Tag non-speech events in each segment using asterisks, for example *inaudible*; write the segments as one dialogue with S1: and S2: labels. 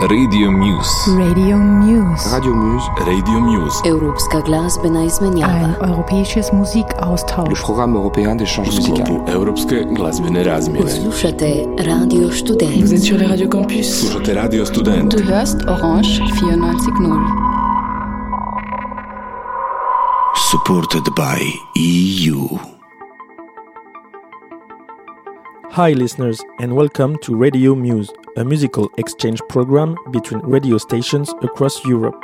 S1: Radio Muse.
S2: Radio Muse.
S3: Radio Muse.
S1: Radio Muse.
S4: Europska glazbena izmenjava.
S2: Ein europäisches
S3: Le
S2: Musikaustausch.
S3: programme européen d'échange musical.
S1: Europske glazbene razmjene.
S4: Slušate Radio
S5: Vous
S4: Student.
S5: êtes sur les radios campus.
S1: Slušate Radio Student.
S5: Du hörst Orange 94.0.
S1: Supported by EU.
S6: Hi, listeners, and welcome to Radio Muse, a musical exchange program between radio stations across Europe.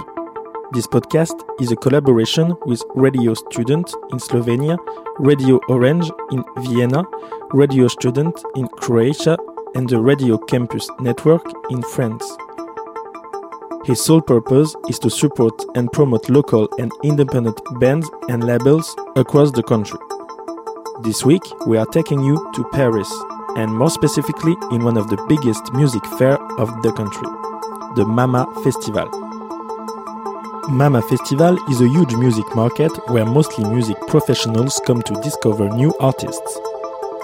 S6: This podcast is a collaboration with Radio Student in Slovenia, Radio Orange in Vienna, Radio Student in Croatia, and the Radio Campus Network in France. His sole purpose is to support and promote local and independent bands and labels across the country. This week, we are taking you to Paris, and more specifically in one of the biggest music fair of the country, the Mama Festival. Mama Festival is a huge music market where mostly music professionals come to discover new artists.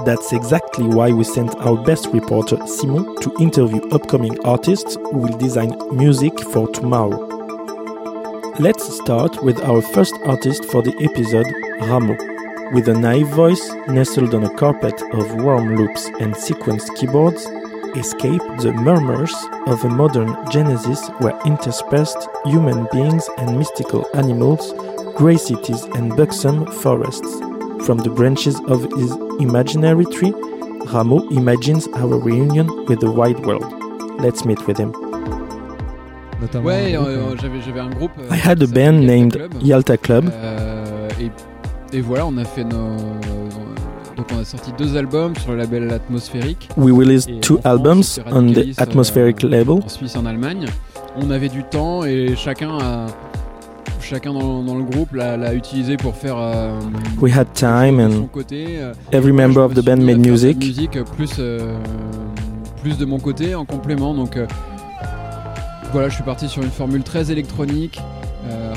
S6: That's exactly why we sent our best reporter Simon to interview upcoming artists who will design music for tomorrow. Let's start with our first artist for the episode, Ramo. With a naive voice nestled on a carpet of warm loops and sequenced keyboards, escape the murmurs of a modern Genesis where interspersed human beings and mystical animals, grey cities and buxom forests. From the branches of his imaginary tree, Rameau imagines our reunion with the wide world. Let's meet with him.
S7: notamment
S8: Ouais, euh,
S7: euh,
S8: j'avais j'avais un groupe. euh,
S6: I had euh,
S8: a
S6: band named
S8: Yalta Club.
S6: Yalta Club.
S8: Euh, et, et voilà, on a fait nos. Donc on a sorti deux albums sur le label Atmosphérique.
S6: We released two
S8: France,
S6: albums on the Atmospheric
S8: euh,
S6: label.
S8: En Suisse et en Allemagne. On avait du temps et chacun a. Chacun dans, dans le groupe l'a utilisé pour faire. euh,
S6: We had time
S8: de son
S6: and
S8: côté. euh,
S6: every member
S8: me
S6: of the band made music.
S8: musique plus, euh, plus de mon côté en complément. Donc euh, voilà, je suis parti sur une formule très électronique.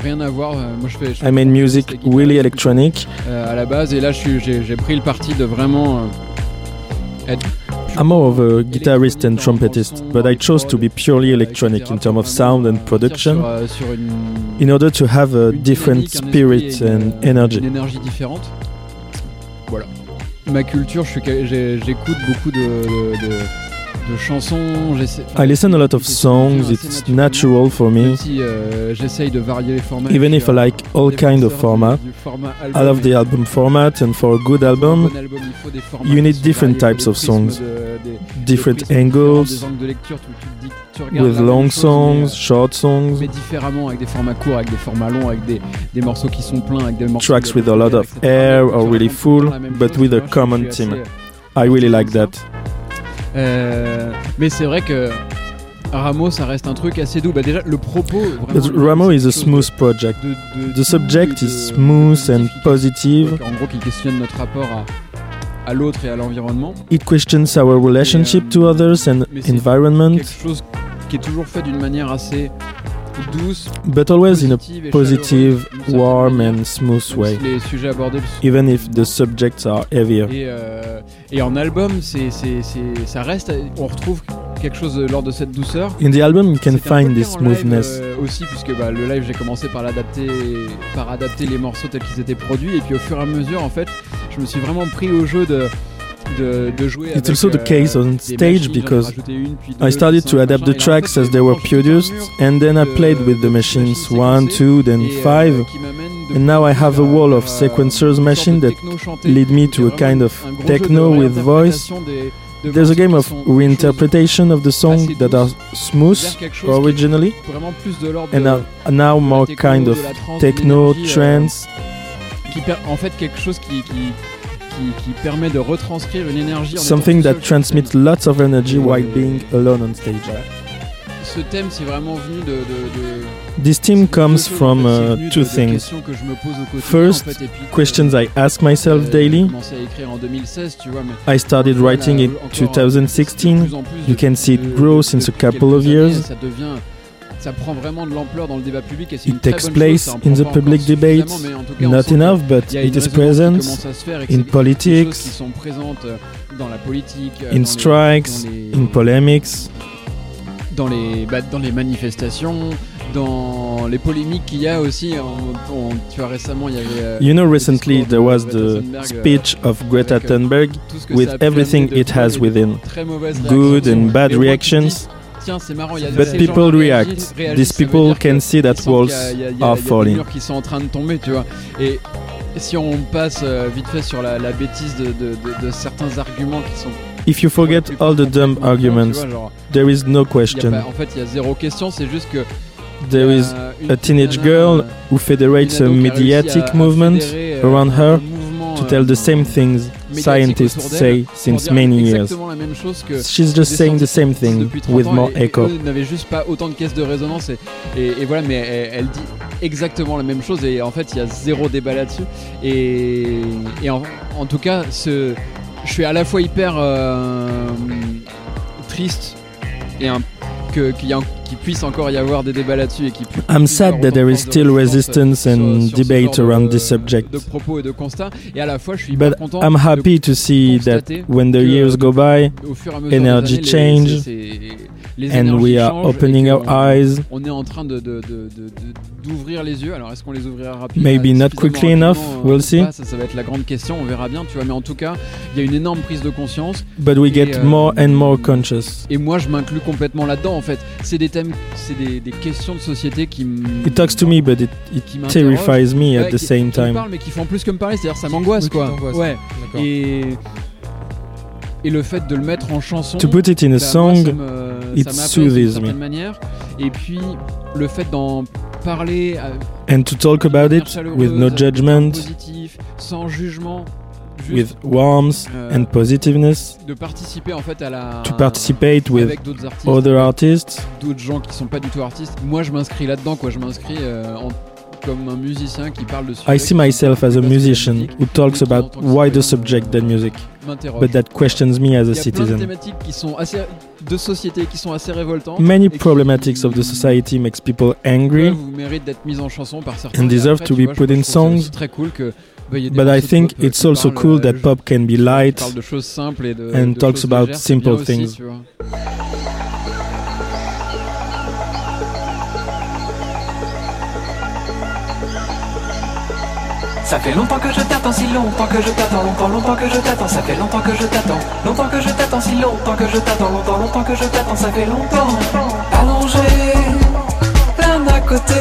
S8: Euh, rien à voir. moi, je fais. je
S6: I made music
S8: guitare,
S6: really electronic.
S8: euh, à la base, et là, j'ai pris le parti de vraiment. euh, être
S6: I'm more of a guitarist and trumpetist, but I chose to be purely electronic in terms of sound and production in order to have a different spirit
S8: esprit et une-
S6: and energy.
S8: Voilà. Ma culture, j'écoute beaucoup de, de chansons.
S6: I listen a lot of songs. It's natural for me. Even if I like all kind of format, I love the album format. And for a good album, you need different types of songs, different angles. With long songs, short songs. Tracks with a lot of air or really full, but with a common theme. I really like that.
S8: Euh, mais c'est vrai que Ramo, ça reste un truc assez doux. Bah déjà, le propos. Vraiment,
S6: Ramo is a smooth project.
S8: de- de-
S6: The subject
S8: et
S6: is smooth and
S8: positif.
S6: positive.
S8: En gros, qui questionne notre rapport à, à l'autre et à l'environnement.
S6: It questions our relationship to others and environment,
S8: Quelque chose qui est toujours fait d'une manière assez douce,
S6: but always in a
S8: positive,
S6: warm and smooth
S8: même
S6: way,
S8: si les sujets abordés
S6: even if the subjects are heavier.
S8: Et, euh, et en album, c'est, c'est, c'est- ça reste, on retrouve quelque chose l'ordre de cette douceur.
S6: In the album, you can find this
S8: live,
S6: smoothness.
S8: euh, aussi, puisque bah, le live, j'ai commencé par l'adapter, par adapter les morceaux tels qu'ils étaient produits, et puis au fur et à mesure, en fait, je me suis vraiment pris au jeu de.
S6: It's also the case on stage because I started to adapt the tracks as they were produced and then I played with the machines 1, 2, then 5 and now I have a wall of sequencers machine that lead me to a kind of techno with voice There's a game of reinterpretation of the song that are smooth originally, and
S8: are
S6: now more kind of techno trance.
S8: Qui, permet de retranscrire une énergie en
S6: Something that transmits lots of energy while being alone on stage.
S8: ce thème c'est vraiment venu de, de, de
S6: This theme comes
S8: deux choses,
S6: from uh, two
S8: de
S6: things.
S8: questions que je me pose au quotidien,
S6: First,
S8: en fait,
S6: Questions I ask myself daily.
S8: En 2016, tu vois, mais
S6: I started writing in
S8: encore, euh, de
S6: 2016.
S8: plus en plus
S6: You can see it grow since a
S8: depuis
S6: couple of
S8: quelques
S6: years.
S8: années, Ça devient, ça prend vraiment de l'ampleur dans le débat public et c'est une
S6: It
S8: très
S6: takes
S8: bonne
S6: place
S8: chose,
S6: in the
S8: pas
S6: public debate.
S8: cas,
S6: Not enough, but it is present in politics,
S8: qui sont présentes euh, dans la politique, euh,
S6: in
S8: dans les-
S6: strikes,
S8: dans les-
S6: in polemics.
S8: dans les, bah, dans les manifestations, dans les polémiques qu'il y a aussi. On- on- tu vois, récemment, il y avait. euh,
S6: You know, recently there
S8: de
S6: was
S8: Greta
S6: the
S8: Thunberg,
S6: speech of Greta
S8: avec,
S6: Thunberg
S8: tout ce que
S6: with everything it has within. Good and bad reactions.
S8: Dis, Tiens, c'est marrant, il y a
S6: But
S8: ces
S6: people react. These people can
S8: que
S6: see that walls are
S8: des
S6: falling.
S8: murs qui sont en train de tomber, tu vois. Et si on passe euh, vite fait sur la, la bêtise de, de- de- de certains arguments qui sont.
S6: If you forget all the dumb arguments,
S8: tu vois, genre,
S6: there is no
S8: il y a
S6: question.
S8: pas- en fait, il y a zéro question, c'est juste que.
S6: There is
S8: a
S6: teenage girl
S8: euh,
S6: who federates a mediatic movement
S8: euh,
S6: around
S8: un
S6: her to tell the same things scientists say since many years.
S8: exactement la même chose que
S6: She's just saying the same thing
S8: depuis 30
S6: with more echo.
S8: eux n'avaient juste pas autant de caisses de résonance et, et, et voilà mais elle, elle dit exactement la même chose et en fait il y a zéro débat là-dessus et, et en, en tout cas ce, je suis à la fois hyper euh, triste et un, que, qu'il y a un- qu'il puisse encore y avoir des débats là-dessus et qu'il puisse
S6: I'm sad that there is still resistance and debate around this subject.
S8: de propos et de constats et à la fois je suis
S6: But
S8: content
S6: I'm
S8: de
S6: happy to see that when the
S8: que-
S6: years go by energy change
S8: les
S6: and
S8: énergies
S6: we are opening our
S8: on-
S6: eyes,
S8: On est en train de, de- de- de- de- d'ouvrir les yeux. Alors est-ce qu'on les ouvrira rapidement?
S6: Maybe not quickly enough, we'll see.
S8: ça, ça va être la grande question. On verra bien, tu vois. Mais en tout cas, il y a une énorme prise de conscience.
S6: but we
S8: Et,
S6: get
S8: euh,
S6: more and more conscious.
S8: Et moi, je m'inclus complètement là-dedans. En fait, c'est des thèmes, c'est des, des questions de société qui me.
S6: It talks to me, but it, it terrifies me at
S8: Ouais,
S6: the
S8: qui-
S6: same
S8: qui
S6: time.
S8: parlent, mais qui font plus que me parler. C'est-à-dire, ça m'angoisse, quoi. Ouais.
S7: D'accord.
S8: Et et le fait de le mettre en chanson.
S6: To put it in a
S8: Bah, moi,
S6: song, it
S8: ça m'apaise
S6: soothes
S8: d'une
S6: me.
S8: certaine manière. Et puis le fait d'en parler euh,
S6: and to talk about it with no judgment,
S8: positif, sans jugement, juste
S6: with warmth
S8: Euh,
S6: and positiveness,
S8: de participer en fait à la
S6: to participate with
S8: avec d'autres artistes,
S6: other artists.
S8: d'autres gens qui sont pas du tout artistes. Moi, je m'inscris là-dedans, quoi. Je m'inscris euh, en- comme un musicien qui parle de
S6: I see myself as a musician who talks about wider subject than music,
S8: m'interroge.
S6: But that questions me as a citizen.
S8: qui sont assez de société qui sont assez révoltantes.
S6: Many problematics of the society makes people angry.
S8: Vous d'être mis en chanson par certains.
S6: And deserve to be put in songs.
S8: Très cool que
S6: But I think
S8: euh,
S6: it's also cool
S8: euh,
S6: that pop can be light and talks about simple things.
S3: Ça fait longtemps que je t'attends, si longtemps que je t'attends, longtemps, longtemps que je t'attends, ça fait longtemps que je t'attends, longtemps que je t'attends, si longtemps que je t'attends, longtemps, longtemps que je t'attends, ça fait longtemps. Allongés, l'un à côté,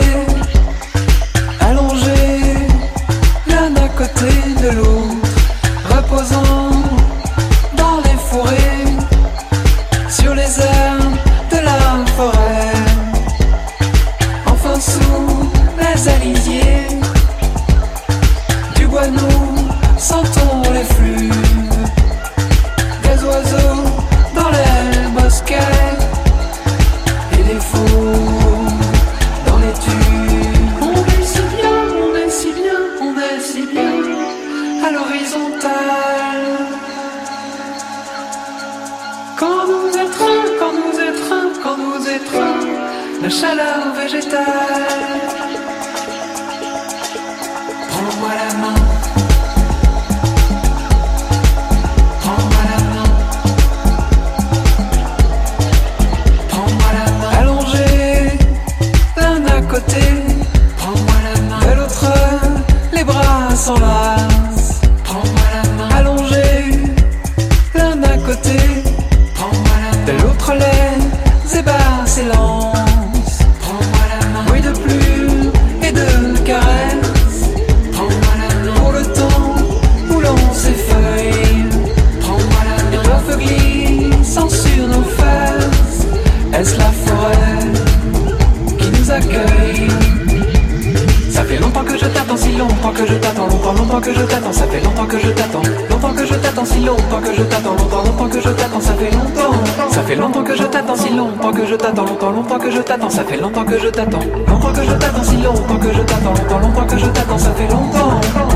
S3: longtemps, que je t'attends, ça fait longtemps que je t'attends, longtemps que je t'attends, si longtemps que je t'attends, longtemps, longtemps que je t'attends, ça fait longtemps, ça fait longtemps que je t'attends, si longtemps que je t'attends, longtemps, longtemps que je t'attends, ça fait longtemps que je t'attends, longtemps que je t'attends, si longtemps que je t'attends, longtemps, longtemps que je t'attends, ça fait longtemps.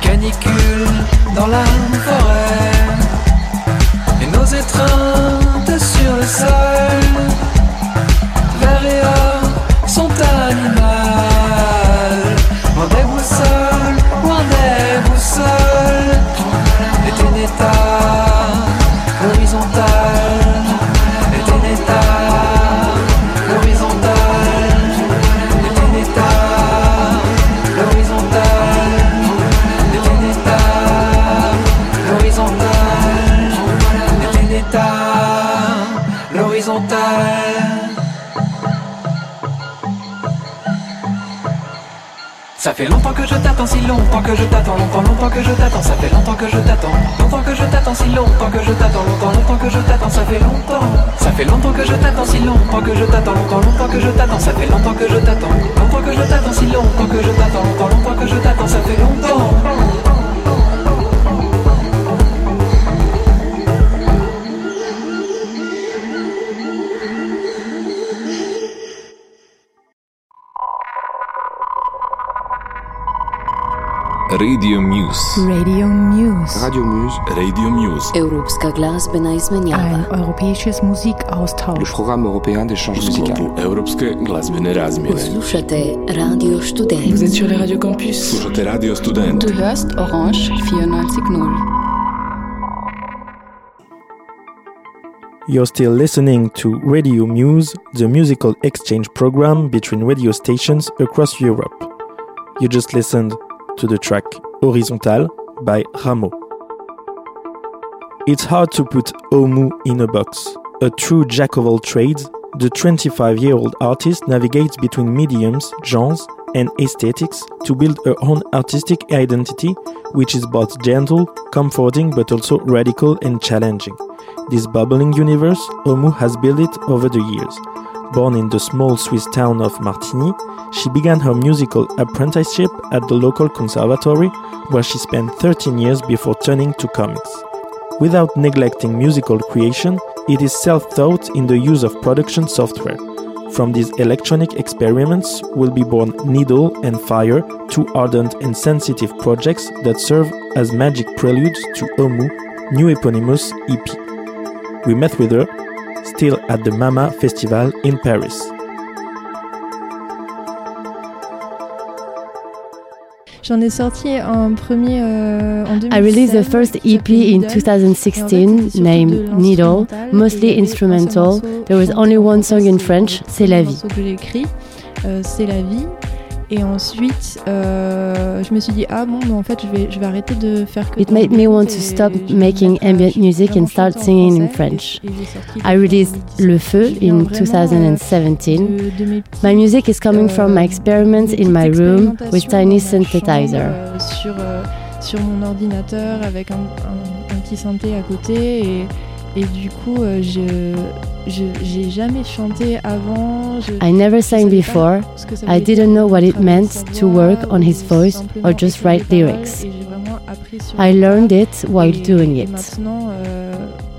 S3: Canicule dans la forêt fait longtemps que je t'attends, si longtemps que je t'attends, longtemps, longtemps que je t'attends, ça fait longtemps que je t'attends, longtemps que je t'attends, si longtemps que je t'attends, longtemps, longtemps que je t'attends, ça fait longtemps, ça fait longtemps que je t'attends, si longtemps que je t'attends, longtemps, longtemps que je t'attends, ça fait longtemps que je t'attends, longtemps que je t'attends, si longtemps que je t'attends, longtemps, longtemps que je t'attends, ça fait longtemps.
S1: Radio Muse.
S2: Radio Muse.
S1: Radio Muse. Radio Muse.
S4: Europska glazbena izmenjava.
S2: Ein europäisches
S1: Le
S2: Musikaustausch.
S1: programme européen d'échange musical. Europske glazbene razmjene.
S4: Slušate Radio Student.
S5: Vous êtes sur les radios campus.
S1: Slušate Radio Student.
S5: Du hörst Orange 94.0.
S6: You're still listening to Radio Muse, the musical exchange program between radio stations across Europe. You just listened to the track Horizontal by Ramo. It's hard to put Omu in a box. A true jack of all trades, the 25 year old artist navigates between mediums, genres, and aesthetics to build her own artistic identity, which is both gentle, comforting, but also radical and challenging. This bubbling universe, Omu has built it over the years. Born in the small Swiss town of Martigny, she began her musical apprenticeship at the local conservatory, where she spent 13 years before turning to comics. Without neglecting musical creation, it is self taught in the use of production software. From these electronic experiments will be born Needle and Fire, two ardent and sensitive projects that serve as magic preludes to Omu, new eponymous EP. We met with her, still at the Mama Festival in Paris.
S9: J'en ai sorti un premier euh, en 2016.
S10: I released the first EP in 2016 named Needle, mostly instrumental. There was only one song in French, C'est la vie.
S9: que j'ai écrit, C'est la vie. Et ensuite, euh, je me suis dit, ah bon, mais en fait, je vais, je vais arrêter de faire que.
S10: It made me want to stop making ambient music and start singing in French. I released Le Feu in 2017. My music is coming from my experiments in my room with tiny synthesizer.
S9: euh, sur, euh, sur mon ordinateur avec un, un- un petit synthé à côté et, et du coup euh, je j'ai jamais chanté avant je,
S10: I never sang before.
S9: ce que ça
S10: I didn't know what it
S9: travailler
S10: meant to
S9: voix
S10: work on his
S9: ou
S10: voice or just write lyrics. I
S9: le
S10: learned it while doing it.
S9: maintenant euh,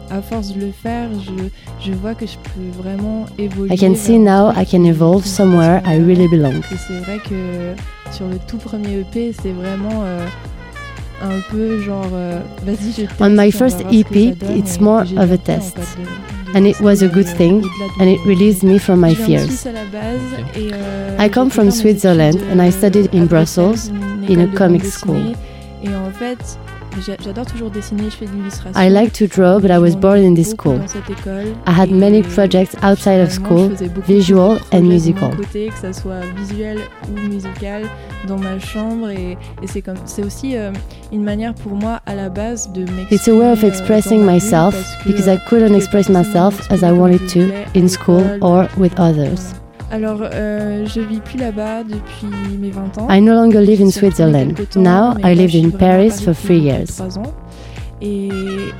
S9: à force de le faire je, je vois que je peux vraiment évoluer
S10: I can see now I can evolve somewhere I really belong.
S9: et c'est vrai que sur le tout premier EP, c'est vraiment euh, un peu genre vas-y je teste,
S10: On my first EP, it's more of a test. And it was a good thing, and it released me from my fears. I come from Switzerland and I studied in Brussels in a comic school
S9: dessinée. Et en fait, j'a- j'adore toujours dessiner, je fais de l'illustration.
S10: I like to draw, but I was born in this school.
S9: dans cette école
S10: I had many projects outside of school,
S9: je faisais beaucoup
S10: visual and
S9: projets de mon
S10: musical.
S9: côté, que ça soit visuel ou musical, dans ma chambre et, et c'est comme c'est aussi euh, une manière pour moi à la base de m'exprimer.
S10: It's a way of
S9: euh,
S10: expressing
S9: dans ma bulle
S10: myself because I couldn't express myself as I wanted to
S9: je voulais à
S10: in school or with others.
S9: Alors, euh, je vis plus là-bas depuis mes 20 ans.
S10: I no longer live in
S9: J'y suis retournée
S10: Switzerland. Now I
S9: là,
S10: lived in Paris
S9: Paris
S10: for three years.
S9: 3 ans. Et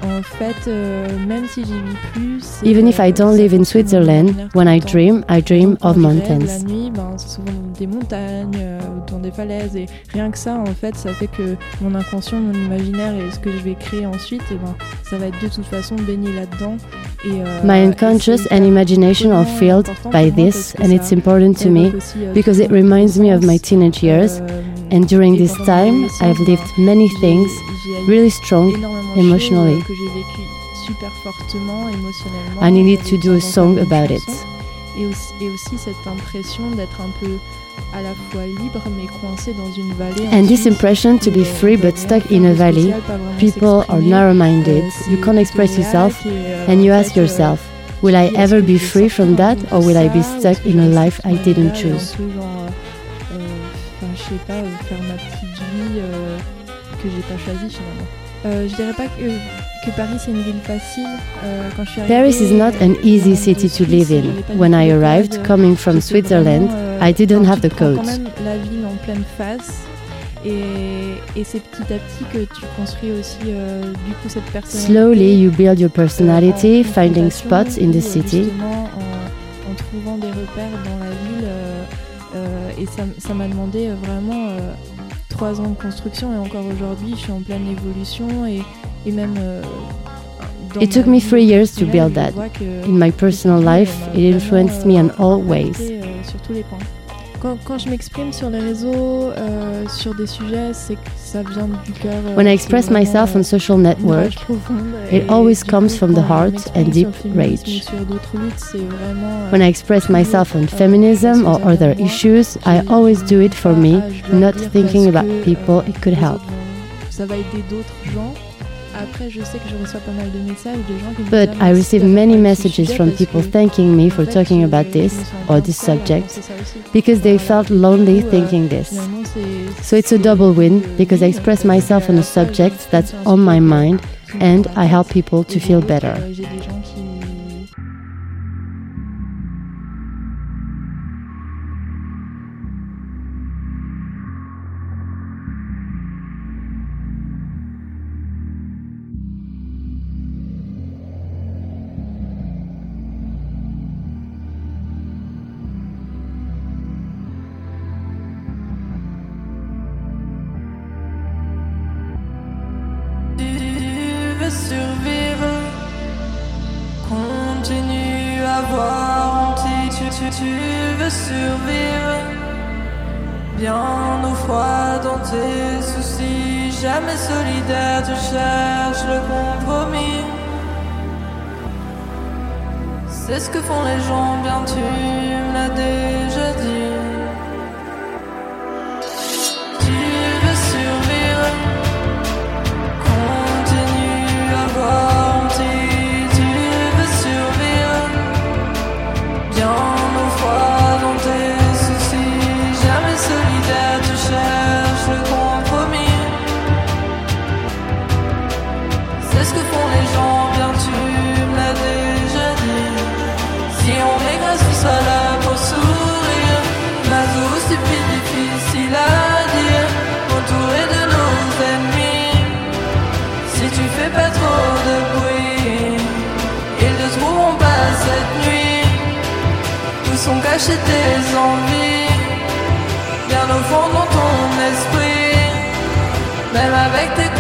S9: en fait, euh, même si j'y vis plus,
S10: Even if I don't live in Switzerland, when I dream, I dream of mountains.
S9: La nuit, ben, c'est souvent des montagnes, euh, autour des falaises, et rien que ça, en fait, ça fait que mon inconscient, mon imaginaire et ce que je vais créer ensuite, eh ben, ça va être de toute façon baigné là-dedans. Et, euh,
S10: My
S9: et
S10: unconscious
S9: c'est
S10: and imagination are filled
S9: important
S10: by
S9: pour moi
S10: this, and it's important to me because it reminds me of my teenage years. And during this time, I've lived many things really strong emotionally. I needed to do a song about it. And this impression to be free but stuck in a valley, people are narrow
S9: minded,
S10: you can't express yourself, and you ask yourself, will I ever be free from that or will I be stuck in a life I didn't choose?
S9: Je sais pas, euh, faire ma petite vie euh, que j'ai pas choisie finalement. Euh, je dirais pas que, que Paris c'est une ville facile. Euh, quand je suis
S10: Paris is not an easy city to live in. When I arrived, coming from Switzerland, I didn't have the
S9: Quand
S10: codes.
S9: même la ville en pleine face. Et, et c'est petit à petit que tu construis aussi euh, du coup cette personnalité.
S10: Slowly, you build your personality, finding spots in the city.
S9: justement, en, en trouvant des repères dans la ville. Et ça m'a demandé euh, vraiment euh, trois ans de construction. Et encore aujourd'hui, je suis en pleine évolution. Et, et même. euh,
S10: It took me three years to build that. In my personal life, it influenced me in all ways.
S9: Impacté, euh, sur tous les points. Quand, quand je m'exprime sur les réseaux, euh, sur des sujets, c'est que ça vient du cœur. euh,
S10: When I express myself on
S9: euh,
S10: social
S9: une
S10: network, it
S9: Et
S10: always comes from the
S9: quand je
S10: heart
S9: m'exprime
S10: and deep rage.
S9: euh,
S10: When I express
S9: toujours,
S10: myself on
S9: euh,
S10: feminism or other issues, I always do it for me,
S9: ah,
S10: not thinking about people
S9: euh,
S10: it could help.
S9: autres vont- Ça va aider d'autres gens.
S10: But I receive many messages from people thanking me for talking about this or this subject because they felt lonely thinking this. So it's a double win because I express myself on a subject that's on my mind and I help people to feel better.
S11: Tu, veux survivre, bien au froid dans tes soucis. Jamais solidaire, tu cherches le compromis. C'est ce que font les gens, bien tu me l'as déjà dit. Cachées tes envies, bien au fond dans ton esprit. Même avec tes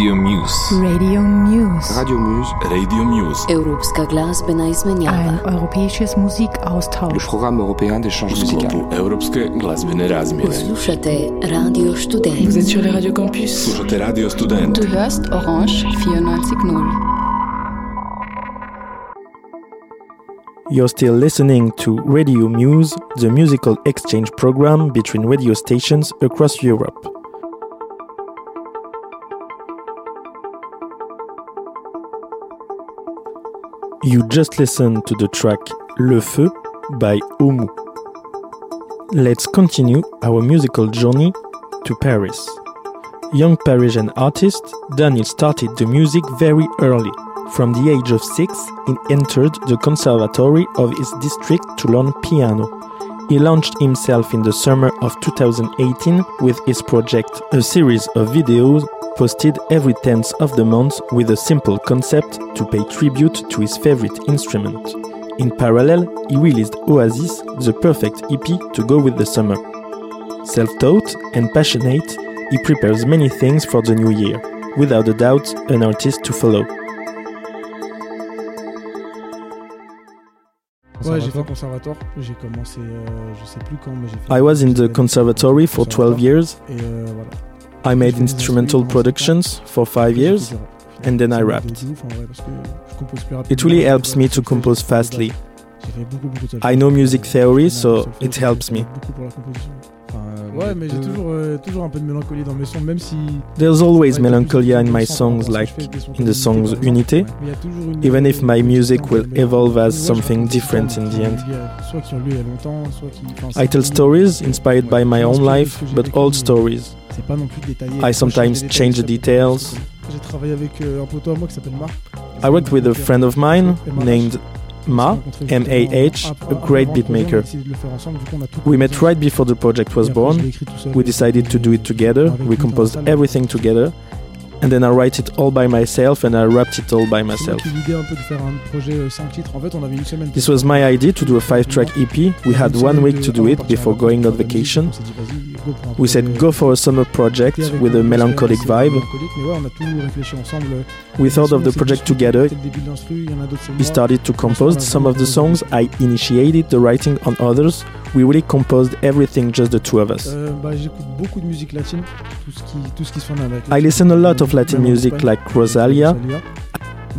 S1: Radio Muse.
S2: Radio Muse.
S1: Radio Muse. Radio Muse.
S4: Europska glazbena izmenjava.
S2: Ein europäisches Musikaustausch.
S1: Le programme européen d'échange musical. Europske glazbene razmjene.
S4: Slušate Radio Student.
S5: Vous êtes sur les Radio Campus.
S1: Slušate Radio Student.
S5: Du hörst Orange 94.0.
S6: You're still listening to Radio Muse, the musical exchange program between radio stations across Europe. You just listened to the track Le Feu by Omu. Let's continue our musical journey to Paris. Young Parisian artist, Daniel started the music very early. From the age of six, he entered the conservatory of his district to learn piano. He launched himself in the summer of 2018 with his project, a series of videos posted every 10th of the month with a simple concept to pay tribute to his favorite instrument. In parallel, he released Oasis, the perfect EP to go with the summer. Self taught and passionate, he prepares many things for the new year. Without a doubt, an artist to follow.
S7: Ouais, j'ai fait conservatoire. J'ai commencé, euh, je sais plus quand, mais j'ai fait.
S6: I was in the conservatory for 12 years.
S7: Et euh, voilà.
S6: I made instrumental productions for five years, and then I rapped. It really helps me to compose fastly. I know music theory, so it helps me.
S7: Ouais, mais j'ai toujours, euh, toujours un peu de mélancolie dans mes sons, même si.
S6: There's always melancholia in my songs, like in the songs Unité, even if my music will evolve as something different in the end.
S7: Soit qui ont lu il y a longtemps, soit qui.
S6: I tell stories inspired by my own life, but old stories.
S7: C'est pas non plus détaillé.
S6: I sometimes change the details.
S7: J'ai travaillé avec euh, un poteau à moi qui s'appelle Marc.
S6: I worked with a friend of mine named Ma, M-A-H, a great beatmaker. We met right before the project was born. We decided to do it together. We composed everything together. And then I write it all by myself and I rapped it all by myself. This was my idea to do a five track EP. We had one week to do it before going on vacation. We said go for a summer project with a melancholic vibe. We thought of the project together. We started to compose some of the songs. I initiated the writing on others. We really composed everything just the two of us. Euh, I listen a lot of Latin music like Rosalia.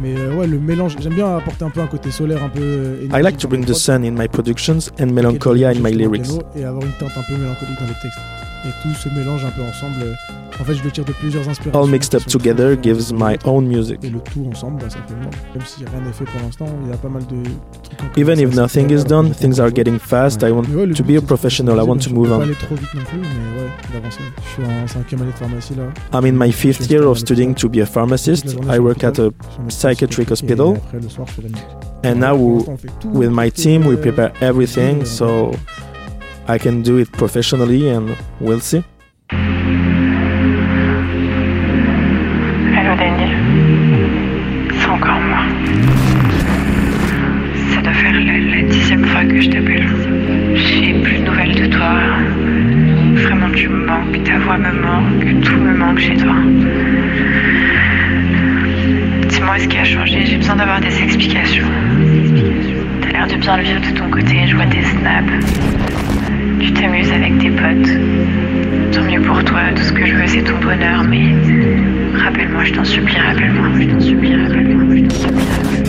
S7: Mais euh, ouais, le mélange, j'aime bien apporter un peu un côté solaire, un peu. Euh,
S6: I like to bring the sun in my productions and melancholia in my lyrics.
S7: Et avoir une teinte un peu mélancolique dans les textes. Et tout se mélange un peu ensemble. En fait, je le tire de plusieurs inspirations.
S6: All mixed up together gives my own music.
S7: Et le tout ensemble, bah, ça fait Même si rien n'est fait pour l'instant, il y a pas mal de trucs.
S6: Even if nothing is done, things are getting fast. I want
S7: ouais,
S6: to be a professional. I want to move
S7: on.
S6: on.
S7: Pas aller trop vite non plus, mais ouais, d'avancer. Je suis en cinquième année de pharmacie là.
S6: I'm in my fifth year of studying to be a pharmacist. I work at a psychiatric hospital. And now, with my team, we prepare everything so I can do it professionally, and we'll see.
S12: Hello Daniel, c'est encore moi. Ça doit faire la, dixième fois que je t'appelle. J'ai plus de nouvelles de toi. Vraiment, tu me manques, ta voix me manque, tout me manque chez toi. Dis-moi ce qui a changé, j'ai besoin d'avoir des explications. T'as l'air de bien le vivre de ton côté, je vois tes snaps. Tu t'amuses avec tes potes. Tant mieux pour toi, tout ce que je veux c'est ton bonheur, mais rappelle-moi, je t'en supplie, rappelle-moi, je t'en supplie, rappelle-moi, je t'en supplie, rappelle-moi.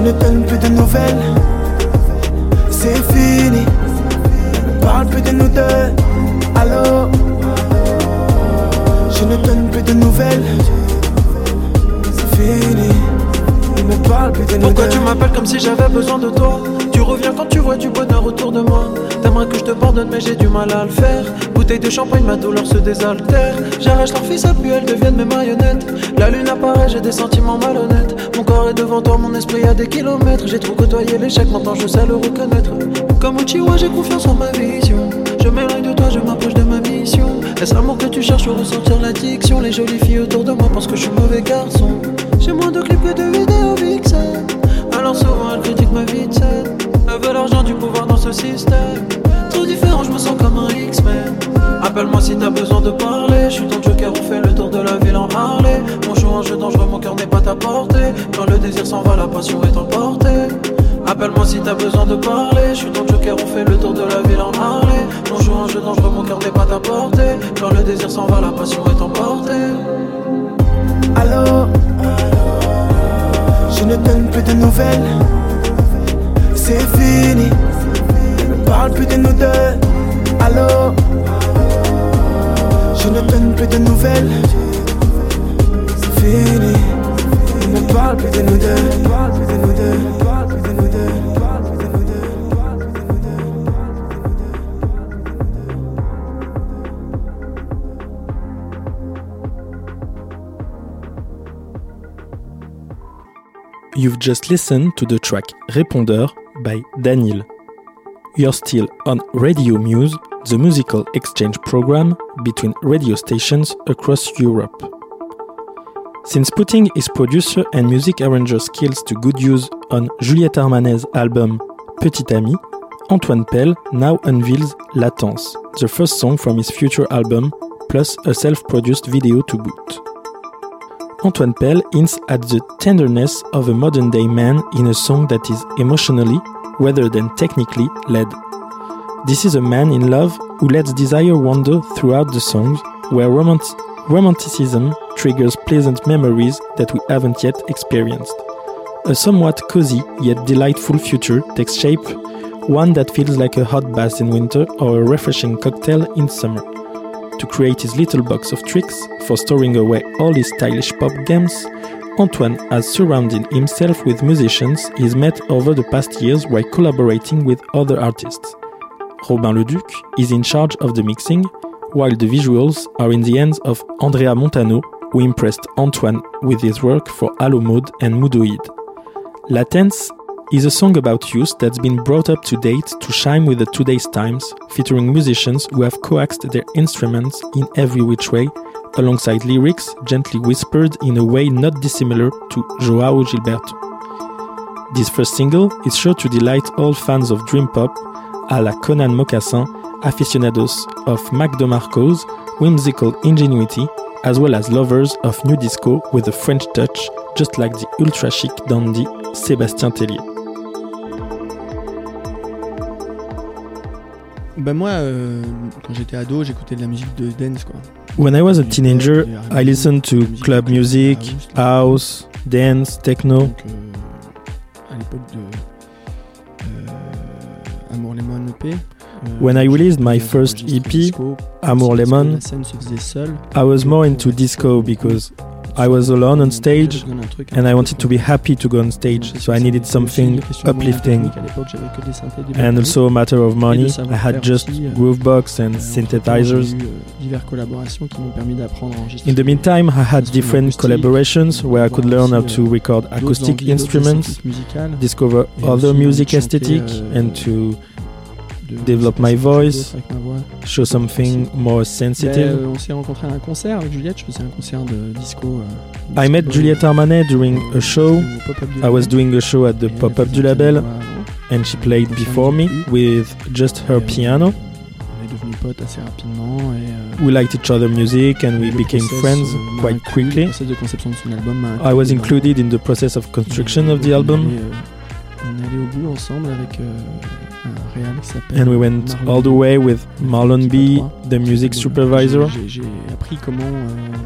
S13: Je ne donne plus de nouvelles. C'est fini. Parle plus de nous deux. Allô? Je ne donne plus de nouvelles.
S14: Pourquoi tu m'appelles comme si j'avais besoin de toi Tu reviens quand tu vois du bonheur autour de moi. T'aimerais que je te pardonne mais j'ai du mal à le faire. Bouteille de champagne, ma douleur se désaltère. J'arrache leur fils à puis elles deviennent mes marionnettes. La lune apparaît, j'ai des sentiments malhonnêtes. Mon corps est devant toi, mon esprit a des kilomètres. J'ai trop côtoyé l'échec, maintenant je sais le reconnaître. Comme Uchiwa, j'ai confiance en ma vision. Je m'éloigne de toi, je m'approche de ma mission. Est-ce l'amour que tu cherches ou ressentir l'addiction? Les jolies filles autour de moi pensent que je suis mauvais garçon J'ai moins de clips que de vidéos vixen Alors souvent elles critiquent ma vie de scène Elles veulent l'argent du pouvoir dans ce système. Trop différent, je me sens comme un X-Men. Appelle-moi si t'as besoin de parler. Je suis ton joker, on fait le tour de la ville en Harley. On joue un jeu dangereux, mon cœur n'est pas à portée. Quand le désir s'en va, la passion est emportée. Appelle-moi si t'as besoin de parler. Je suis ton joker, on fait le tour de la ville en Harley. On joue un jeu dangereux, mon cœur n'est pas à portée. Quand le désir s'en va, la passion est emportée.
S13: Allô? Ne donne plus de nouvelles. C'est fini. Ne parle plus de nous deux. Allô Je ne donne plus de nouvelles. C'est fini. Ne parle plus de nous deux
S6: You've just listened to the track Répondeur by Daniel. You're still on Radio Muse, the musical exchange program between radio stations across Europe. Since putting his producer and music arranger skills to good use on Juliette Armanet's album Petit Ami, Antoine Pell now unveils Latence, the first song from his future album, plus a self produced video to boot. Antoine Pell hints at the tenderness of a modern day man in a song that is emotionally, rather than technically, led. This is a man in love who lets desire wander throughout the songs, where romant- romanticism triggers pleasant memories that we haven't yet experienced. A somewhat cozy yet delightful future takes shape, one that feels like a hot bath in winter or a refreshing cocktail in summer to create his little box of tricks for storing away all his stylish pop games, Antoine has surrounded himself with musicians he's met over the past years while collaborating with other artists. Robin Leduc is in charge of the mixing, while the visuals are in the hands of Andrea Montano, who impressed Antoine with his work for Allo Mode and Moodoid. Latence is a song about youth that's been brought up to date to shine with the today's times, featuring musicians who have coaxed their instruments in every which way, alongside lyrics gently whispered in a way not dissimilar to Joao Gilberto. This first single is sure to delight all fans of dream pop, a la Conan Mocassin, aficionados of Mac DeMarco's whimsical ingenuity, as well as lovers of new disco with a French touch, just like the ultra chic dandy Sébastien Tellier.
S7: Bah moi, euh, quand j'étais ado, j'écoutais de la musique de dance quoi.
S6: When I was a teenager, I listened to club music, house, dance, techno.
S7: Donc, euh, à l'époque de euh, Amour Lemon EP. euh,
S6: When I released my first EP,
S7: disco,
S6: Amour
S7: parce que
S6: Lemon. I was more into disco because I was alone on stage and I wanted to be happy to go on stage, so I needed something uplifting. And also a matter of money, I had just Groovebox and synthesizers. In the meantime, I had different collaborations where I could learn how to record acoustic instruments, discover other music aesthetic, and to develop my voice, show something more
S7: Ben,
S6: sensitive.
S7: euh, on s'est rencontrés à un concert avec Juliette, je faisais un concert de disco. euh,
S6: I met Juliette Armanet during a show. I was doing a show at the pop-up du label, and she played before me with just her piano.
S15: On est devenus potes assez rapidement et euh,
S6: We liked each other's music and we became
S15: process,
S6: friends
S15: euh,
S6: quite
S15: inclus,
S6: quickly.
S15: Album
S6: I was included in the process of construction of the
S15: on
S6: album.
S15: allé, euh, on est allé au bout ensemble avec euh, un réal qui s'appelle
S6: And we went
S15: Marlon
S6: all the way with Marlon B, the music supervisor.
S15: j'ai- appris comment. euh,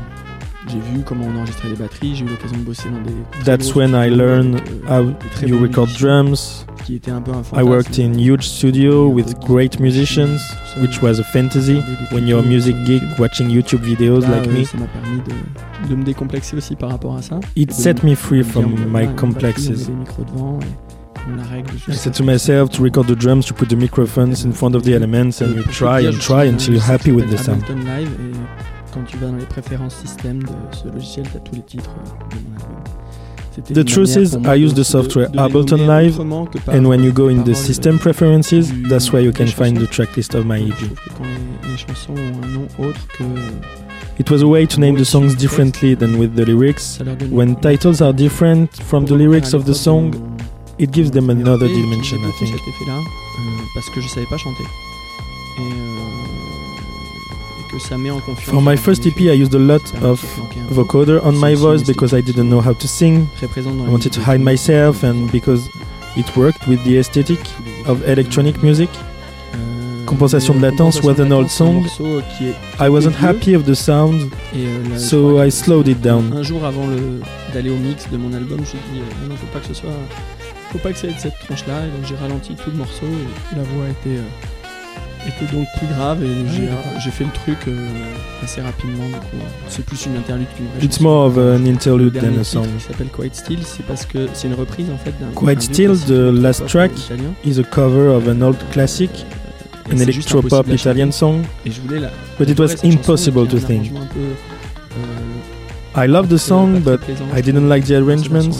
S15: j'ai vu comment on enregistrait des batteries. J'ai eu l'occasion de bosser dans des.
S6: That's when I learned
S15: euh,
S6: how you record
S15: musiciens,
S6: drums.
S15: Qui était un peu un
S6: I worked in huge studio with great musicians, which was a fantasy when you're a music geek watching YouTube videos like me.
S15: Ça m'a permis de, de me décomplexer aussi par rapport à ça.
S6: It set me free from my complexes.
S15: La règle
S6: I
S15: jusqu'à
S6: said to myself to record the drums, to put the microphones in front of the elements, and you try and try until
S15: un
S6: you're happy with the sound.
S15: s'appelle Ableton Live et quand tu vas dans les préférences système de ce logiciel, tu as tous les titres de mon album. C'était
S6: The
S15: une
S6: truth is, I use
S15: de-
S6: the software Ableton Live, and when you go in the system preferences, that's where you can find the tracklist of my EP.
S15: que
S6: It was a way to name the songs differently than with the lyrics. When titles are different from the lyrics of the song, it gives them another dimension, I think.
S15: cet effet-là parce que je savais pas chanter et, et que ça met en confiance.
S6: For my first EP, I used a lot of vocoder on my voice because I didn't know how to sing. I
S15: la
S6: wanted to
S15: musique
S6: hide
S15: de-
S6: myself and because it worked with the aesthetic of electronic music.
S15: Euh,
S6: Compensation de latence was an old song. I wasn't happy of the sound,
S15: euh,
S6: so I slowed it down.
S15: Un jour avant le- d'aller au mix de mon album, je me suis dit euh, non, faut pas que ce soit, faut pas que ça ait cette tranche-là. Et donc j'ai ralenti tout le morceau et la voix était, euh, était donc plus grave et j'ai,
S6: d'accord.
S15: j'ai fait le truc euh, assez rapidement. Donc euh, c'est plus une interlude qu'une vraie
S6: It's
S15: chanson.
S6: more of an interlude than a song.
S15: qui s'appelle Quiet Still, c'est parce que c'est une reprise en fait d'un.
S6: Quite
S15: d'un
S6: Still,
S15: vieux classique
S6: the last track, is a cover of an old classic,
S15: Et
S6: an electropop. Italian song.
S15: Et je voulais la.
S6: But it was impossible to think.
S15: euh,
S6: I love the song, but I didn't like the arrangements.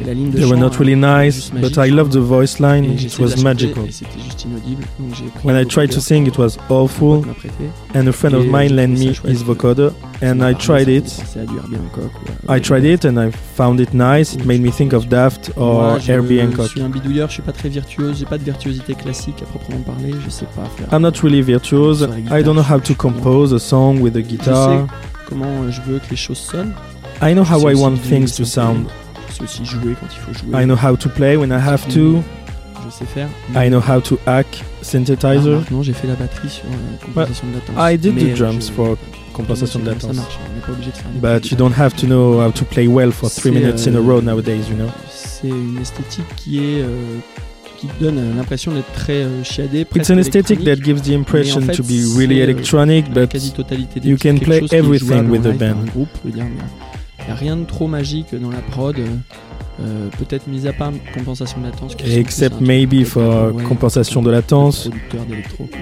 S15: Et la ligne de
S6: They were not really nice, but. I loved the voice line. It was magical.
S15: Et c'était juste inaudible. Donc j'ai pris
S6: When I tried to sing, it was awful,
S15: pote m'a prêté.
S6: and a friend of mine lent me his vocoder, and I tried it.
S15: fait penser à du Herbie Hancock ou à-
S6: I tried it and I found it nice. It made me think of Daft or Herbie Hancock.
S15: suis un bidouilleur, je suis pas très virtuose, j'ai pas de virtuosité classique à proprement parler, je sais pas faire.
S6: I'm not really virtuose.
S15: Sur la guitare,
S6: I don't know how to compose a song with a
S15: Je sais
S6: guitar.
S15: comment je veux que les choses sonnent.
S6: I know how I want things to sound.
S15: Je sais aussi jouer quand il faut jouer.
S6: I know how to play when I have to.
S15: Je sais faire.
S6: I know how to hack
S15: Ah,
S6: synthesizer.
S15: non, j'ai fait la batterie sur euh, compensation de latence.
S6: I did
S15: Mais,
S6: the
S15: euh,
S6: drums
S15: je-
S6: for compensation de
S15: Ça
S6: latence.
S15: marche, on n'est pas obligé de faire
S6: But you don't have to know how to play well for three
S15: C'est,
S6: minutes in a
S15: euh,
S6: row nowadays, you know.
S15: C'est une esthétique qui est euh, qui donne l'impression d'être très euh, chiadée.
S6: It's an aesthetic that gives the impression
S15: en
S6: to
S15: fait,
S6: be really electronic, but you can play everything with a band.
S15: un groupe, je veux dire, mais il n'y a rien de trop magique dans la prod. euh, euh, peut-être mis à part compensation de latence
S6: except maybe for
S15: vaporwave,
S6: compensation de latence,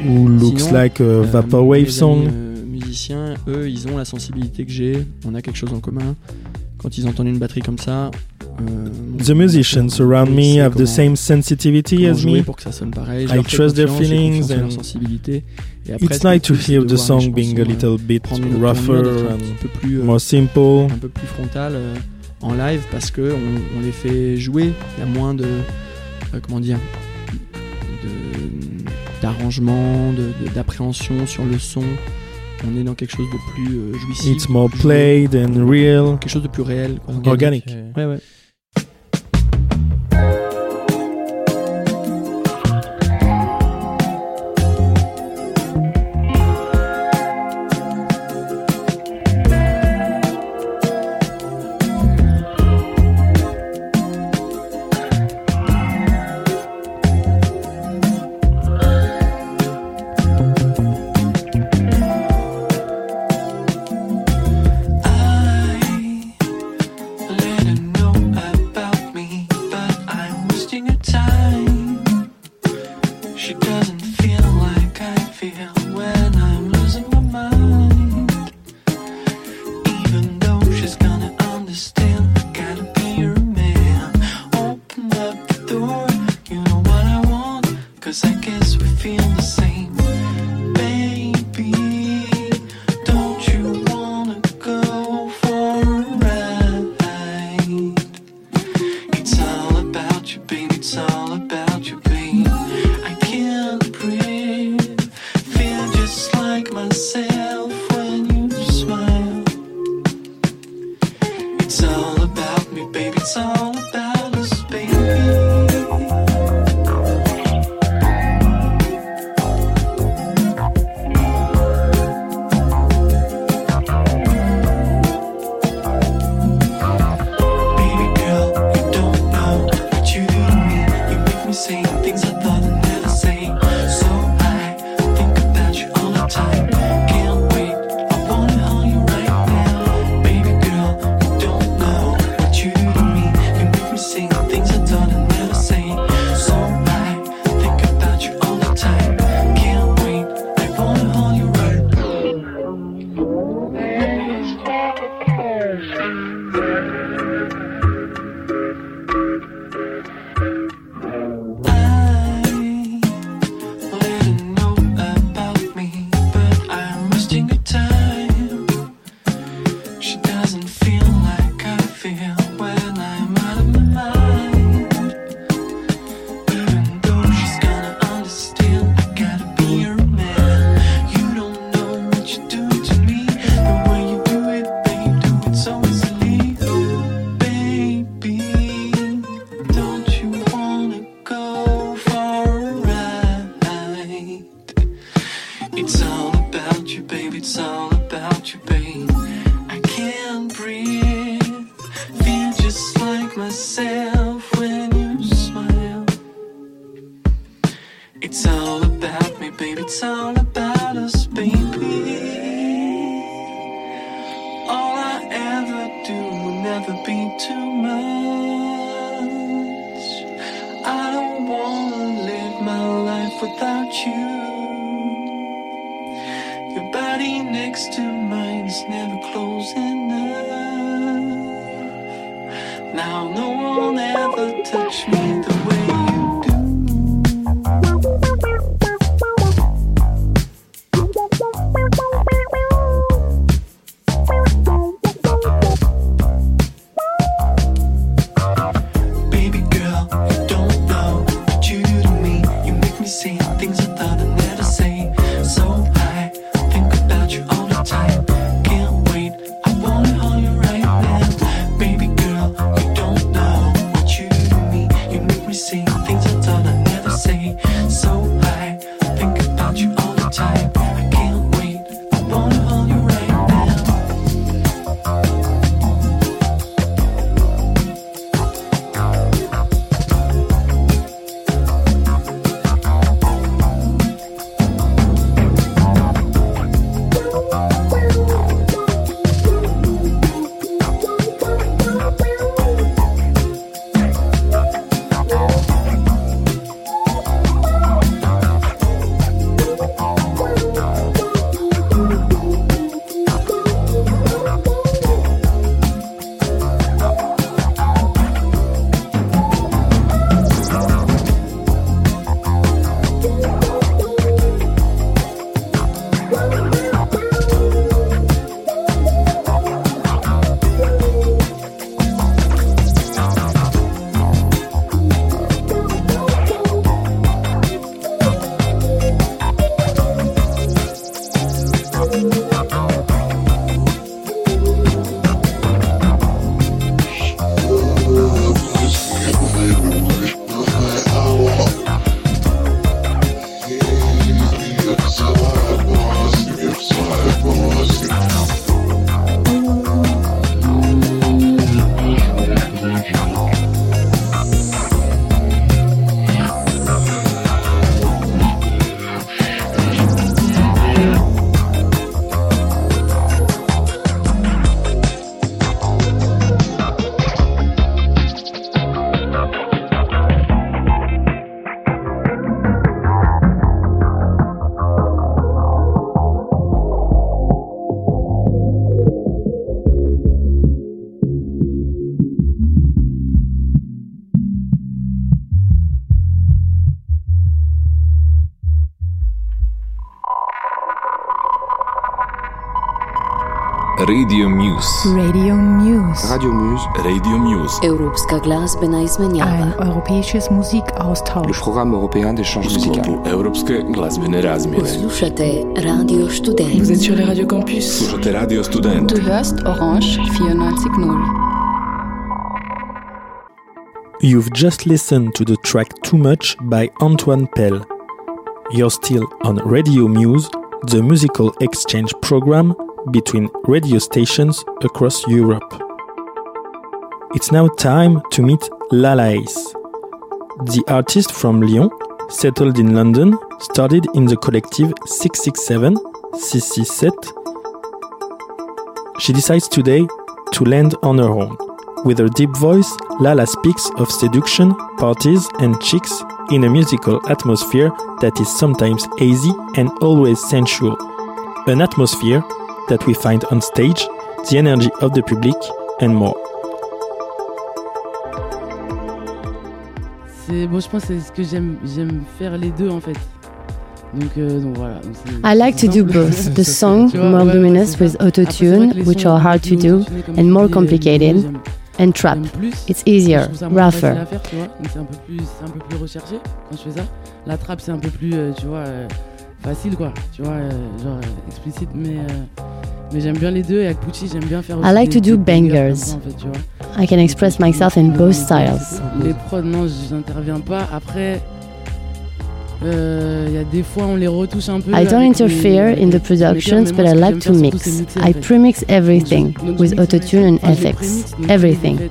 S6: who looks
S15: Sinon,
S6: like a
S15: euh,
S6: vaporwave song.
S15: euh, musiciens, eux, ils ont la sensibilité que j'ai. On a quelque chose en commun. Quand ils entendent une batterie comme ça, euh,
S6: The musicians around me have the same sensitivity as me.
S15: pour que ça sonne pareil. Je
S6: I trust their feelings and
S15: sensibilité. Et après,
S6: it's nice to hear
S15: de
S6: the song being a little
S15: euh,
S6: bit rougher and
S15: petit peu plus, euh,
S6: more simple.
S15: un peu plus frontal euh, en live parce que on, on les fait jouer. Il y a moins de euh, comment dire de- d'arrangement, de- de- d'appréhension sur le son. On est dans quelque chose de plus euh, jouissif.
S6: It's more played and real.
S15: quelque chose de plus réel. quoi.
S6: Organic.
S15: Ouais, ouais.
S1: Radio Muse.
S2: Radio Muse.
S1: Radio Muse. Radio Muse.
S4: Europska glazbena izmenjava.
S2: Ein europäisches Musikaustausch.
S1: Program européen d'échange musical. Europske glazbene razmjene.
S4: Slušate Radio Student.
S5: Vous êtes sur les Radio Campus.
S1: Slušate Radio Student.
S5: Du hörst Orange 94.0.
S6: You've just listened to the track Too Much by Antoine Pell. You're still on Radio Muse, the musical exchange program between radio stations across Europe. It's now time to meet Lalaïs. The artist from Lyon, settled in London, started in the collective 667, CC7. She decides today to land on her own. With her deep voice, Lala speaks of seduction, parties, and chicks in a musical atmosphere that is sometimes hazy and always sensual. An atmosphere that we find on stage, the energy of the public, and more.
S16: C'est bon, je pense que c'est ce que j'aime j'aime faire les deux en fait. Donc, euh, donc voilà.
S10: I like to do both *laughs* the song, more
S16: ouais,
S10: luminous with autotune, which are hard to do and more complicated, and trap. It's easier, rougher.
S16: c'est un peu plus, c'est un peu plus recherché quand je fais ça. La trappe c'est un peu plus, euh, tu vois, euh, facile quoi. Tu vois, euh, genre euh, explicite, mais euh, mais j'aime bien les deux. Et avec Pucci j'aime bien faire.
S10: I like to do
S16: bangers
S10: bangers.
S16: comme ça, en fait, tu vois.
S10: I can express myself in both styles.
S16: Les prods, non, j'interviens pas. Après, euh, il y a des fois, on les retouche un peu.
S10: I don't
S16: les-
S10: interfere in the productions, but
S16: mais
S10: I like to mix.
S16: mixer,
S10: I premix everything
S16: Donc,
S10: with autotune and effects, everything.
S16: et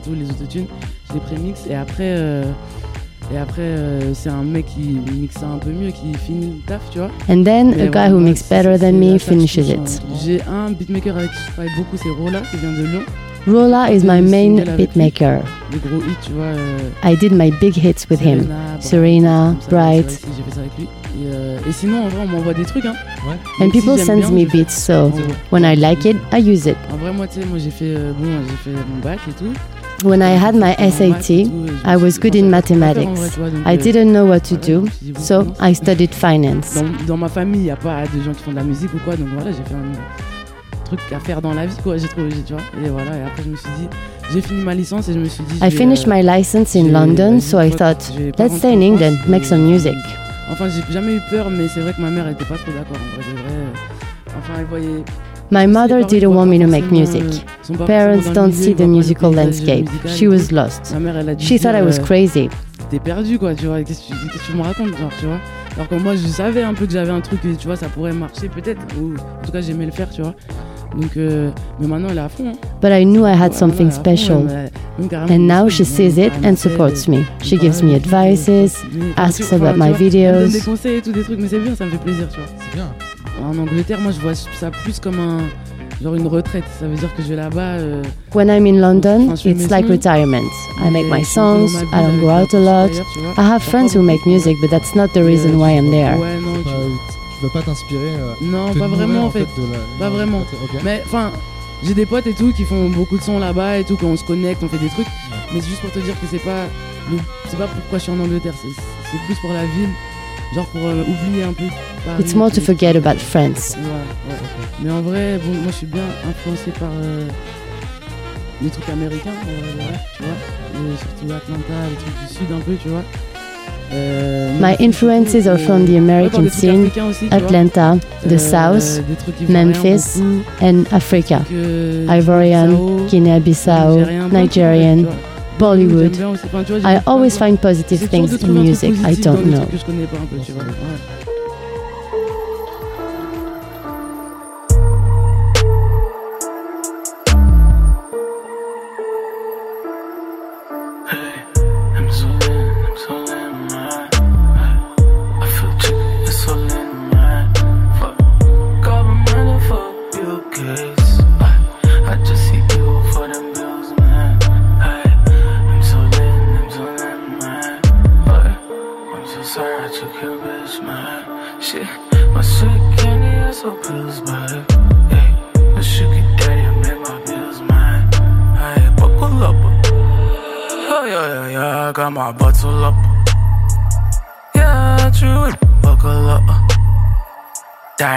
S16: tout, les autotunes, je les prémixe et après, euh, Et après, euh, c'est un mec qui mixe ça un peu mieux, qui finit le taf, tu vois.
S10: And then
S16: Mais
S10: a guy who
S16: moi,
S10: mixes better than me finishes it.
S16: J'ai un beatmaker avec qui je travaille beaucoup, c'est Rola, qui vient de Lyon.
S10: Rolla is my main beatmaker.
S16: Euh,
S10: I did my big hits with him.
S16: Serena,
S10: Bright. And people send me beats, so when I like it, I use it.
S16: En vrai, moi, tu sais, moi, j'ai fait, euh, bon, j'ai fait mon bac et tout.
S10: When I had my SAT, I was good in mathematics. I didn't know what to do, so I studied finance.
S16: Dans, dans ma famille, il n'y a pas de gens qui font de la musique ou quoi, donc voilà, j'ai fait un truc à faire dans la vie, quoi. J'ai trouvé, tu vois. Et voilà, et après, je me suis dit, j'ai fini ma licence et je me suis dit.
S10: I finished my license in London, so I thought, let's stay in England, make some music.
S16: Enfin, j'ai jamais eu peur, mais c'est vrai que ma mère était pas trop d'accord. En vrai, de vrai. Enfin, elle voyait.
S10: My mother didn't want me to make music.
S16: sont pas
S10: Parents
S16: forcément dans le
S10: don't see the
S16: voient pas le
S10: musical landscape. She was lost.
S16: Ma mère, elle a dû
S10: She thought I was
S16: euh,
S10: crazy.
S16: T'es perdu, quoi, tu vois. Qu'est-ce que tu, tu me racontes, genre, tu vois. Alors que moi, je savais un peu que j'avais un truc, tu vois, ça pourrait marcher peut-être. Ou en tout cas, j'aimais le faire, tu vois. Donc, euh, mais maintenant, elle est à fond. Hein.
S10: But I knew I had
S16: Ouais,
S10: something
S16: maintenant, elle est à fond,
S10: special.
S16: elle m'a- même carrément,
S10: And now she sees it and supports me. She gives me advices, asks about my
S16: tu vois, Elle me donne
S10: videos.
S16: des conseils et tout, des trucs, mais c'est bien, ça me fait plaisir, tu vois.
S17: C'est bien.
S16: En Angleterre, moi, je vois ça plus comme un. Genre une retraite. Ça veut dire que je vais là-bas. euh,
S10: When I'm in London,
S16: Enfin, je fais
S10: it's
S16: mes
S10: like
S16: sons,
S10: retirement. I make my songs, I don't go out a
S16: la
S10: lot. I have friends
S16: pas
S10: who make music, but that's not the reason why I'm there.
S16: Ouais, non, tu-
S17: Pas- tu veux pas t'inspirer euh,
S16: Non, pas vraiment en fait.
S17: fait, la-
S16: Pas
S17: non,
S16: vraiment.
S17: ok.
S16: Mais enfin, j'ai des potes et tout qui font beaucoup de sons là-bas et tout, quand on se connecte, on fait des trucs. Mais c'est juste pour te dire que c'est pas, le- c'est pas pourquoi je suis en Angleterre, c'est plus pour la ville, genre pour euh, oublier un peu. Paris
S10: It's more to forget about France.
S16: Ouais, ouais. Mais en vrai, bon, moi je suis bien influencé par euh, les trucs américains, de vrai, tu vois. Et surtout Atlanta, les trucs du sud un peu, tu vois. Euh,
S10: My influences are from the
S16: ouais,
S10: American scene,
S16: aussi.
S10: Atlanta, the
S16: Euh,
S10: South, Memphis, and Africa.
S16: euh,
S10: Ivorian,
S16: Guinée-Bissau,
S10: Guinea-Bissau, Nigerian. Bollywood. I always find positive things in music. I don't know.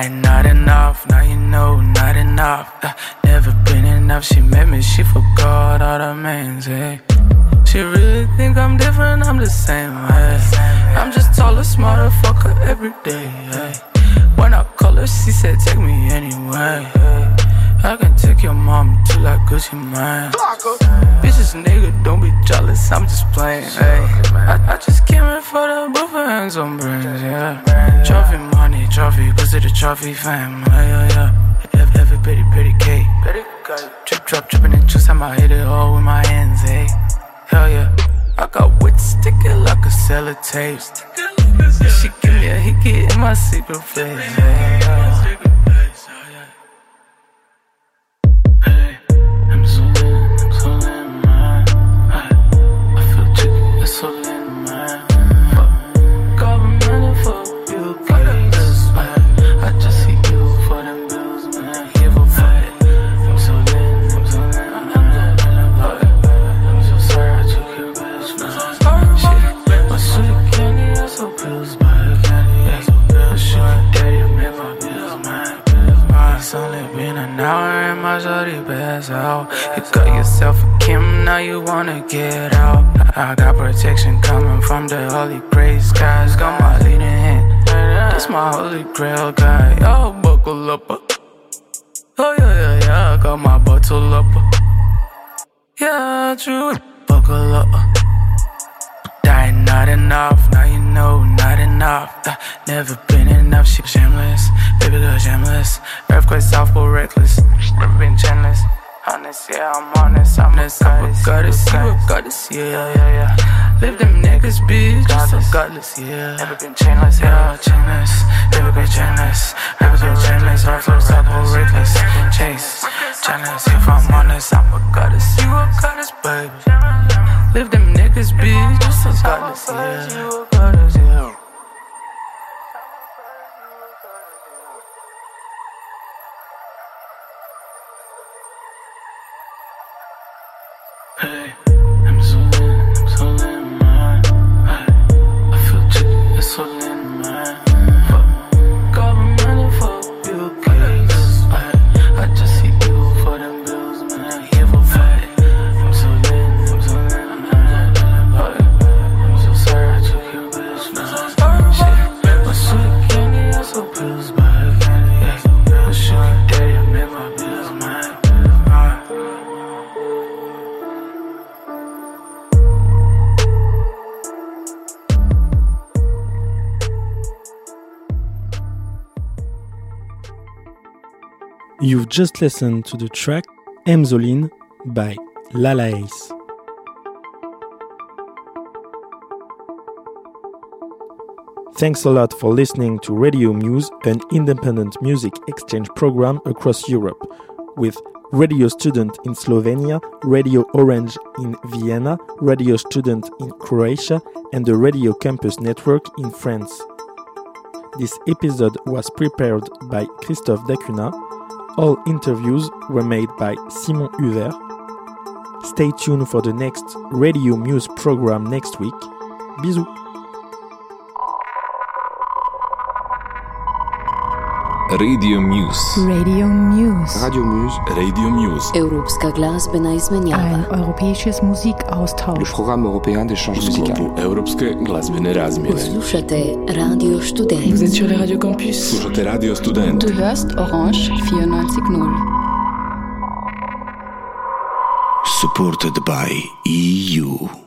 S13: Die not enough, now you know, not enough. Uh, never been enough, she met me, she forgot all the names, hey. She really think I'm different, I'm the same, hey. I'm just taller, smarter, fuck her every day, hey. When I call her, she said, take me anyway, hey. I can take your mom to like Gucci mine. Bitches, nigga, don't be jealous. I'm just playing. I, I just came in for the both hands on brains. Yeah, trophy money, trophy, cause of the trophy fam. Yeah, yeah. Every, every pretty, pretty cake. Trip, drop, tripping and juice. I'ma hit it all with my hands. Hey, hell yeah. I got wit sticky like a sellotape. She give me a hickey in my secret place. Yeah, I got protection coming from the holy grace skies. Got my leading hand, that's my holy grail guy. Yo, buckle up. Oh yeah, yeah, yeah, I got my bottle up. Yeah, true, buckle up. Die not enough, now you know not enough. Uh, never been enough, shit shameless. Baby girl shameless. Earthquake South Pole reckless. Never been chainless. Honest, yeah, I'm honest. I'm a goddess, I'm a goddess, yeah, yeah, yeah. Live them niggas, bitch, just so godless, yeah. Never been chainless, yeah, chainless. Never been chainless, never been chainless. Our flows up, reckless. Chase, chainless. If I'm honest, I'm a goddess, you a goddess, baby. Live them niggas, bitch, godless, yeah.
S6: You've just listened to the track Emzoline by Lala Ace. Thanks a lot for listening to Radio Muse, an independent music exchange program across Europe, with Radio Student in Slovenia, Radio Orange in Vienna, Radio Student in Croatia, and the Radio Campus Network in France. This episode was prepared by Christophe Dacuna. All interviews were made by Simon Huvert. Stay tuned for the next Radio Muse program next week. Bisous!
S1: Radio Muse.
S2: Radio Muse.
S1: Radio Muse. Radio Muse.
S4: Europska glazbena izmenjava.
S2: Ein europäisches
S1: Le
S2: Musikaustausch.
S1: programme européen d'échange musical. Europske glazbene razmjene.
S4: Slušate Radio Student.
S5: Vous êtes sur les radios campus.
S1: Slušate Radio Student.
S5: Du hörst Orange 94.0.
S12: Supported by EU.